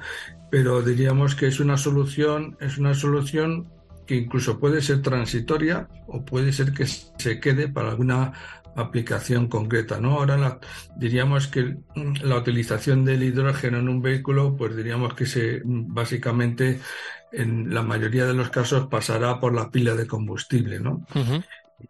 pero diríamos que es una solución, es una solución que incluso puede ser transitoria o puede ser que se quede para alguna aplicación concreta, ¿no? Ahora diríamos que la utilización del hidrógeno en un vehículo, pues diríamos que se básicamente en la mayoría de los casos pasará por la pila de combustible, ¿no?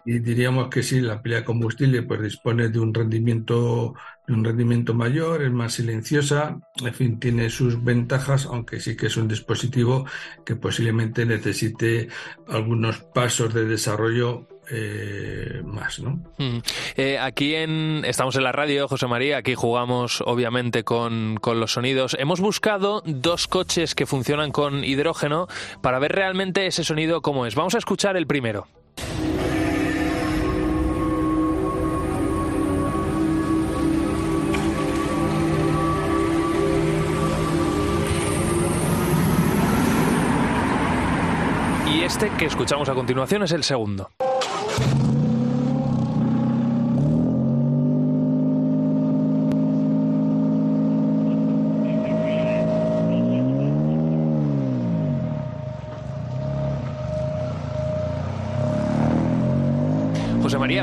y diríamos que sí, la pila de combustible pues dispone de un rendimiento de un rendimiento mayor, es más silenciosa, en fin, tiene sus ventajas, aunque sí que es un dispositivo que posiblemente necesite algunos pasos de desarrollo eh, más, ¿no? Mm. Eh, aquí en estamos en la radio, José María, aquí jugamos obviamente con, con, los sonidos. Hemos buscado dos coches que funcionan con hidrógeno para ver realmente ese sonido cómo es. Vamos a escuchar el primero. Este que escuchamos a continuación es el segundo. you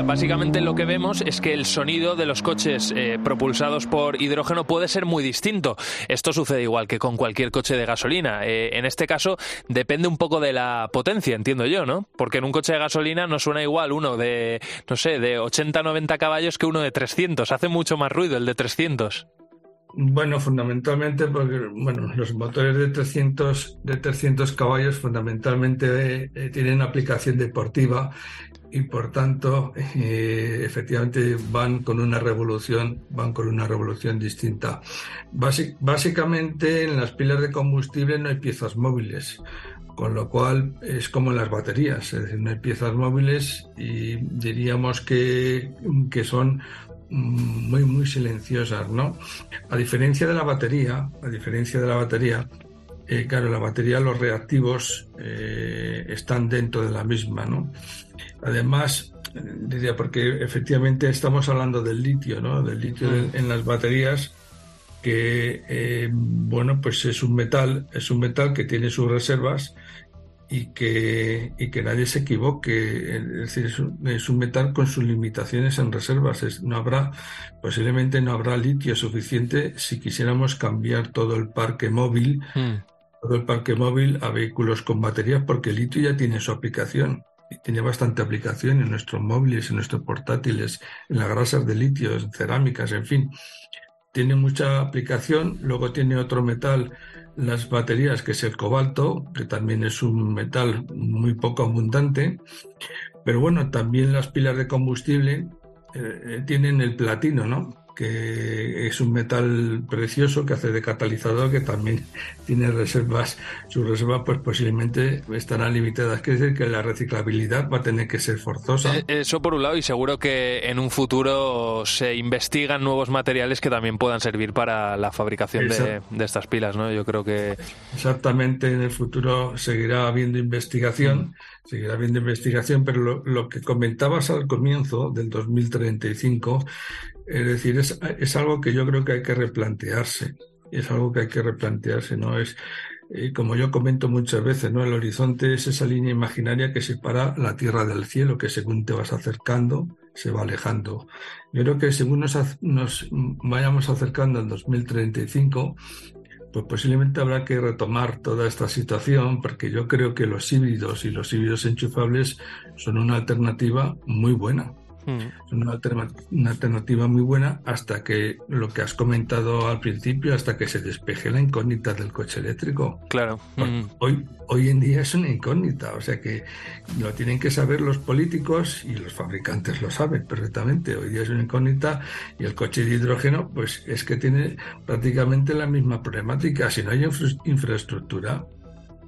Básicamente lo que vemos es que el sonido de los coches eh, propulsados por hidrógeno puede ser muy distinto. Esto sucede igual que con cualquier coche de gasolina. Eh, en este caso depende un poco de la potencia, entiendo yo, ¿no? Porque en un coche de gasolina no suena igual uno de, no sé, de 80-90 caballos que uno de 300. Hace mucho más ruido el de 300. Bueno, fundamentalmente porque bueno, los motores de 300, de 300 caballos fundamentalmente eh, tienen aplicación deportiva y por tanto eh, efectivamente van con una revolución van con una revolución distinta. Básicamente en las pilas de combustible no hay piezas móviles con lo cual es como en las baterías es decir no hay piezas móviles y diríamos que, que son muy muy silenciosas no a diferencia de la batería a diferencia de la batería eh, claro, la batería, los reactivos eh, están dentro de la misma, ¿no? Además, diría, porque efectivamente estamos hablando del litio, ¿no? Del litio en las baterías, que, eh, bueno, pues es un metal, es un metal que tiene sus reservas y que, y que nadie se equivoque. Es decir, es un, metal con sus limitaciones en reservas. no habrá, posiblemente no habrá litio suficiente si quisiéramos cambiar todo el parque móvil, hmm. Todo el parque móvil a vehículos con baterías, porque el litio ya tiene su aplicación. Y tiene bastante aplicación en nuestros móviles, en nuestros portátiles, en las grasas de litio, en cerámicas, en fin. Tiene mucha aplicación. Luego tiene otro metal las baterías, que es el cobalto, que también es un metal muy poco abundante, pero bueno, también las pilas de combustible eh, eh, tienen el platino, ¿no? Que es un metal precioso que hace de catalizador, que también tiene reservas, sus reservas pues posiblemente estarán limitadas. Quiere decir que la reciclabilidad va a tener que ser forzosa. Eh, eso por un lado, y seguro que en un futuro se investigan nuevos materiales que también puedan servir para la fabricación de, estas pilas, ¿no? Yo creo que... Exactamente, en el futuro seguirá habiendo investigación, seguirá habiendo investigación, pero lo, lo que comentabas al comienzo del 2035 es decir, es, es, algo que yo creo que hay que replantearse. Es algo que hay que replantearse, ¿no? Es, eh, como yo comento muchas veces, ¿no? El horizonte es esa línea imaginaria que separa la tierra del cielo, que según te vas acercando, se va alejando. Yo creo que según nos, nos vayamos acercando al 2035, pues posiblemente habrá que retomar toda esta situación, porque yo creo que los híbridos y los híbridos enchufables son una alternativa muy buena. Es una, alternativa muy buena hasta que lo que has comentado al principio, hasta que se despeje la incógnita del coche eléctrico. Claro. Hoy, hoy en día es una incógnita, o sea que lo tienen que saber los políticos y los fabricantes lo saben perfectamente. Hoy día es una incógnita y el coche de hidrógeno, pues es que tiene prácticamente la misma problemática. Si no hay infraestructura,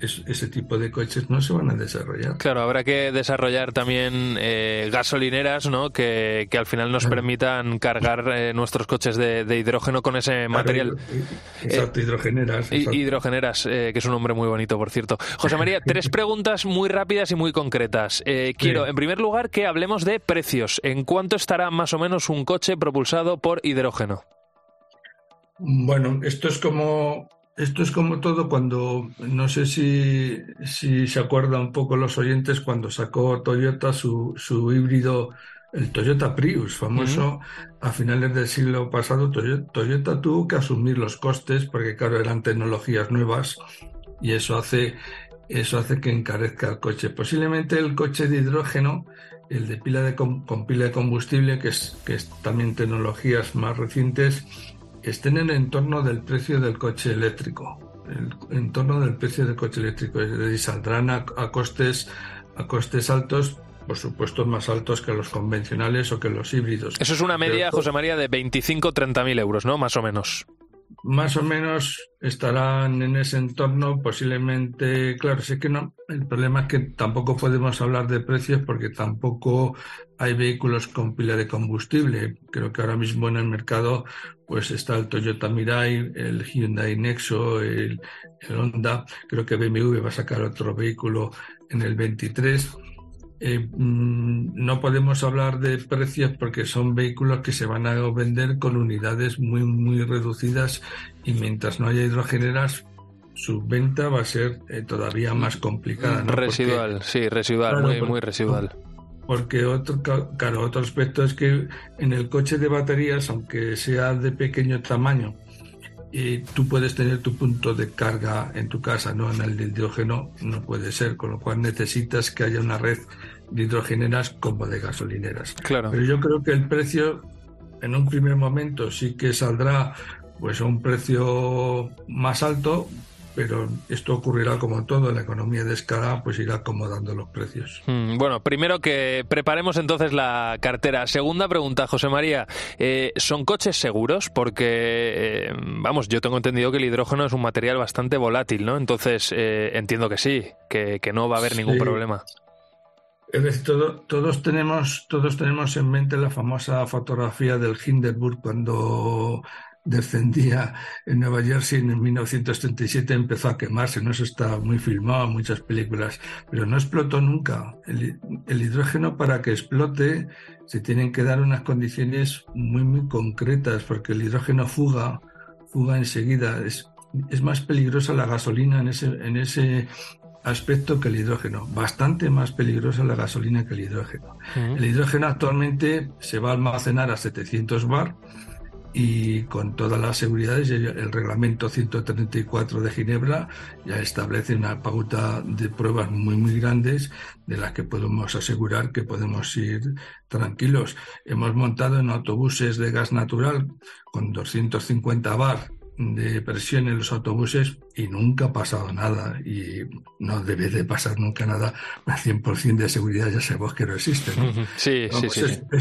ese tipo de coches no se van a desarrollar. Claro, habrá que desarrollar también eh, gasolineras ¿no? que, al final nos permitan cargar eh, nuestros coches de, hidrógeno con ese material. Exacto, hidrogeneras. Hidrogeneras, que es un nombre muy bonito, por cierto. José María, tres preguntas muy rápidas y muy concretas. quiero, en primer lugar, que hablemos de precios. ¿En cuánto estará más o menos un coche propulsado por hidrógeno? Bueno, esto es como esto es como todo cuando, no sé si, si se acuerdan un poco los oyentes, cuando sacó Toyota su, su híbrido, el Toyota Prius, famoso a finales del siglo pasado. Toyota, tuvo que asumir los costes porque, claro, eran tecnologías nuevas y eso hace, eso hace que encarezca el coche. Posiblemente el coche de hidrógeno, el de pila de, con pila de combustible, que es, que es también tecnologías más recientes, estén en el entorno del precio del coche eléctrico, el entorno del precio del coche eléctrico, es decir, saldrán a, costes a costes altos por supuesto más altos que los convencionales o que los híbridos. Eso es una media, José María, de 25-30 mil euros, ¿no? Más o menos más o menos estarán en ese entorno, posiblemente, claro, sé que no, el problema es que tampoco podemos hablar de precios porque tampoco hay vehículos con pila de combustible. Creo que ahora mismo en el mercado pues está el Toyota Mirai, el Hyundai Nexo, el, el Honda, creo que BMW va a sacar otro vehículo en el 23 eh, mm, no podemos hablar de precios porque son vehículos que se van a vender con unidades muy, muy reducidas y mientras no haya hidrogeneras, su venta va a ser eh, todavía más complicada. Residual, sí, residual, muy, muy residual. Porque otro, claro, otro aspecto es que en el coche de baterías, aunque sea de pequeño tamaño, y tú puedes tener tu punto de carga en tu casa, no en el de hidrógeno, no puede ser, con lo cual necesitas que haya una red de hidrogeneras como de gasolineras. Claro. Pero yo creo que el precio en un primer momento sí que saldrá pues a un precio más alto, pero esto ocurrirá como todo, en la economía de escala pues irá acomodando los precios. Mm, bueno, primero que preparemos entonces la cartera. Segunda pregunta, José María, eh, ¿son coches seguros? Porque, eh, vamos, yo tengo entendido que el hidrógeno es un material bastante volátil, ¿no? Entonces, eh, entiendo que sí, que, no va a haber ningún problema. Es decir, todos, tenemos, todos tenemos en mente la famosa fotografía del Hindenburg cuando descendía en Nueva Jersey en 1937 empezó a quemarse, ¿no? Eso está muy filmado en muchas películas, pero no explotó nunca. El, hidrógeno para que explote se tienen que dar unas condiciones muy, muy concretas, porque el hidrógeno fuga, fuga enseguida. Es, es más peligrosa la gasolina en ese, en ese aspecto que el hidrógeno, bastante más peligrosa la gasolina que el hidrógeno. El hidrógeno actualmente se va a almacenar a 700 bar y con todas las seguridades, el reglamento 134 de Ginebra ya establece una pauta de pruebas muy, muy grandes de las que podemos asegurar que podemos ir tranquilos. Hemos montado en autobuses de gas natural con 250 bar de presión en los autobuses y nunca ha pasado nada. Y no debe de pasar nunca nada. A 100% de seguridad ya sabemos que no existe sí, sí, pues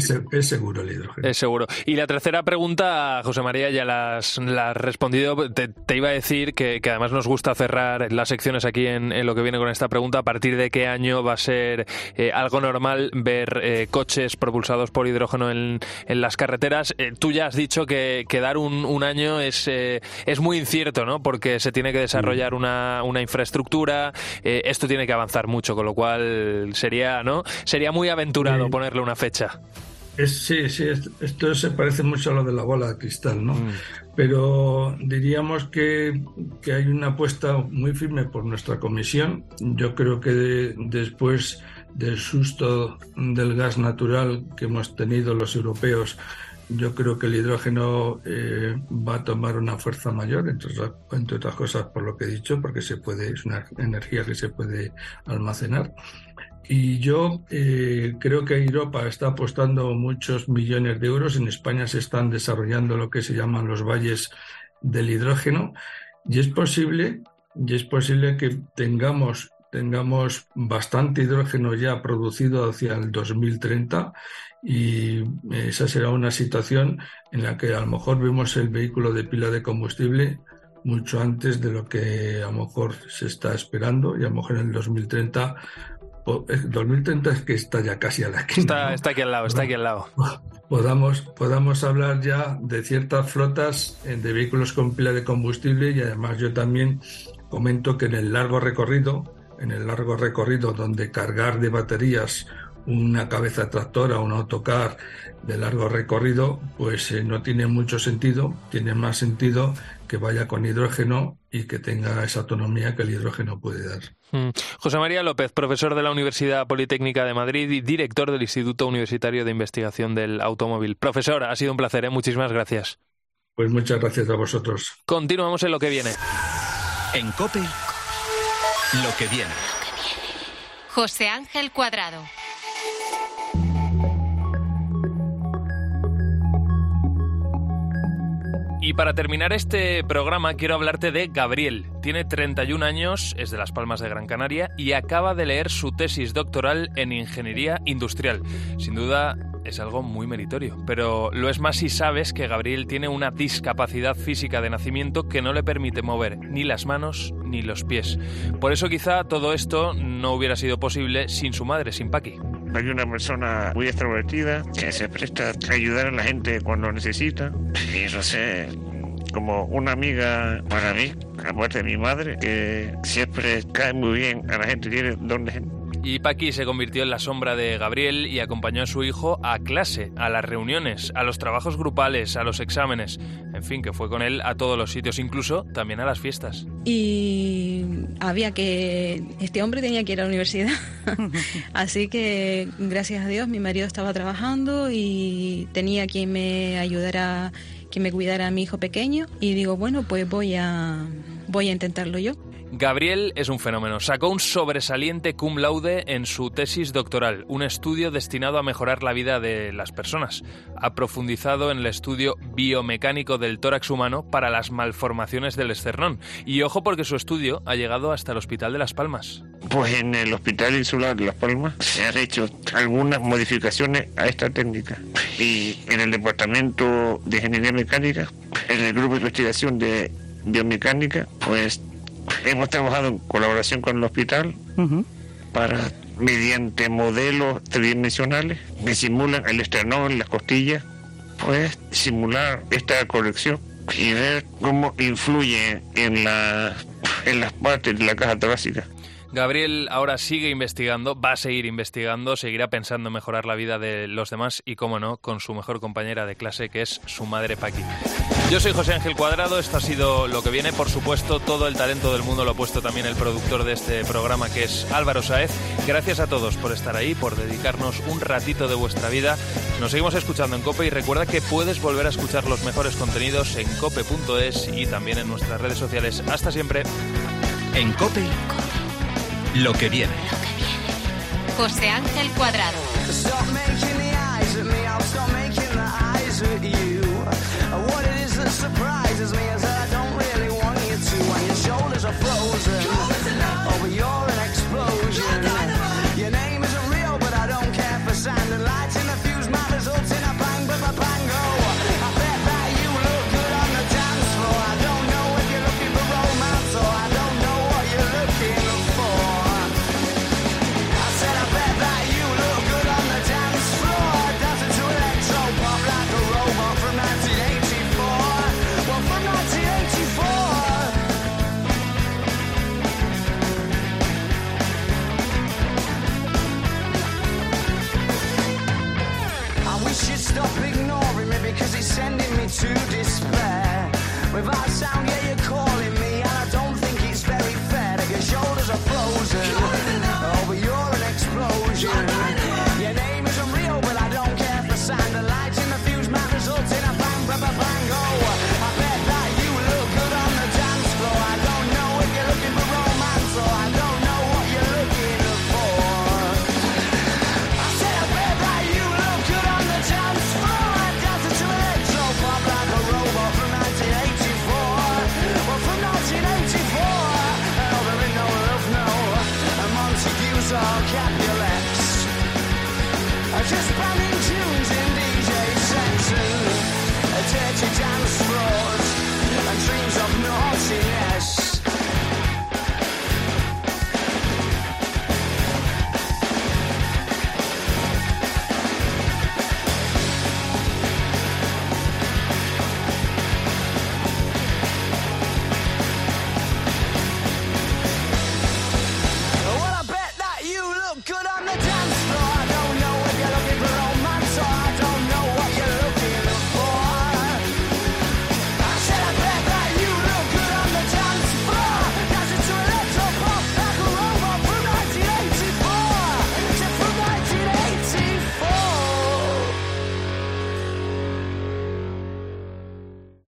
sí, es, seguro el hidrógeno. Es seguro. Y la tercera pregunta José María ya la has, respondido. Te, iba a decir que, además nos gusta cerrar las secciones aquí en, lo que viene con esta pregunta. A partir de qué año va a ser eh, algo normal ver eh, coches propulsados por hidrógeno en, las carreteras eh, tú ya has dicho que, que dar un, un año es es muy incierto, ¿no? Porque se tiene que desarrollar una, una infraestructura, eh, esto tiene que avanzar mucho, con lo cual sería, ¿no? Sería muy aventurado ponerle una fecha. sí, sí, esto se parece mucho a lo de la bola de cristal, ¿no? Mm. Pero diríamos que, que, hay una apuesta muy firme por nuestra comisión. Yo creo que después del susto del gas natural que hemos tenido los europeos yo creo que el hidrógeno eh, va a tomar una fuerza mayor, entre, entre, otras cosas por lo que he dicho, porque se puede, es una energía que se puede almacenar. Y yo eh, creo que Europa está apostando muchos millones de euros. En España se están desarrollando lo que se llaman los valles del hidrógeno. Y es posible, y es posible que tengamos tengamos bastante hidrógeno ya producido hacia el 2030 y esa será una situación en la que a lo mejor vemos el vehículo de pila de combustible mucho antes de lo que a lo mejor se está esperando y a lo mejor en el 2030 el 2030 es que está ya casi a la esquina. Está, aquí al lado, está aquí al lado. Podamos, podamos hablar ya de ciertas flotas eh, de vehículos con pila de combustible y además yo también comento que en el largo recorrido, en el largo recorrido donde cargar de baterías una cabeza tractora, un autocar de largo recorrido, pues eh, no tiene mucho sentido, tiene más sentido que vaya con hidrógeno y que tenga esa autonomía que el hidrógeno puede dar. Mm. José María López, profesor de la Universidad Politécnica de Madrid y director del Instituto Universitario de Investigación del Automóvil. Profesor, ha sido un placer, ¿eh? muchísimas gracias. Pues muchas gracias a vosotros. Continuamos en lo que viene. En COPE, lo que viene. José Ángel Cuadrado. Y para terminar este programa quiero hablarte de Gabriel. Tiene 31 años, es de Las Palmas de Gran Canaria y acaba de leer su tesis doctoral en Ingeniería Industrial. Sin duda es algo muy meritorio, pero lo es más si sabes que Gabriel tiene una discapacidad física de nacimiento que no le permite mover ni las manos ni los pies. Por eso quizá todo esto no hubiera sido posible sin su madre, sin Paqui. Hay una persona muy extrovertida que se presta a ayudar a la gente cuando necesita. Y eso sé, como una amiga para mí, aparte de mi madre, que siempre cae muy bien a la gente, tiene donde y Paqui se convirtió en la sombra de Gabriel y acompañó a su hijo a clase, a las reuniones, a los trabajos grupales, a los exámenes. En fin, que fue con él a todos los sitios, incluso también a las fiestas. Y había que. Este hombre tenía que ir a la universidad. Así que, gracias a Dios, mi marido estaba trabajando y tenía quien me ayudara, quien me cuidara a mi hijo pequeño. Y digo, bueno, pues voy a, voy a intentarlo yo. Gabriel es un fenómeno. Sacó un sobresaliente cum laude en su tesis doctoral, un estudio destinado a mejorar la vida de las personas. Ha profundizado en el estudio biomecánico del tórax humano para las malformaciones del esternón. Y ojo porque su estudio ha llegado hasta el Hospital de Las Palmas. Pues en el Hospital Insular de Las Palmas se han hecho algunas modificaciones a esta técnica. Y en el Departamento de Ingeniería Mecánica, en el Grupo de Investigación de Biomecánica, pues Hemos trabajado en colaboración con el hospital para, mediante modelos tridimensionales que simulan el esternón, las costillas, pues simular esta corrección y ver cómo influye en, la, en las partes de la caja torácica. Gabriel ahora sigue investigando, va a seguir investigando, seguirá pensando en mejorar la vida de los demás y, cómo no, con su mejor compañera de clase, que es su madre Paqui. Yo soy José Ángel Cuadrado, esto ha sido lo que viene. Por supuesto, todo el talento del mundo lo ha puesto también el productor de este programa, que es Álvaro Saez. Gracias a todos por estar ahí, por dedicarnos un ratito de vuestra vida. Nos seguimos escuchando en Cope y recuerda que puedes volver a escuchar los mejores contenidos en cope.es y también en nuestras redes sociales. Hasta siempre. En Cope, lo que viene. José Ángel Cuadrado. Stop making the eyes at me, I'll stop making the eyes at you. What it is that surprises me is sending me to despair. Without sound, yeah, you're calling me, and I don't think it's very fair that your shoulders are frozen. Oh, but you're an explosion.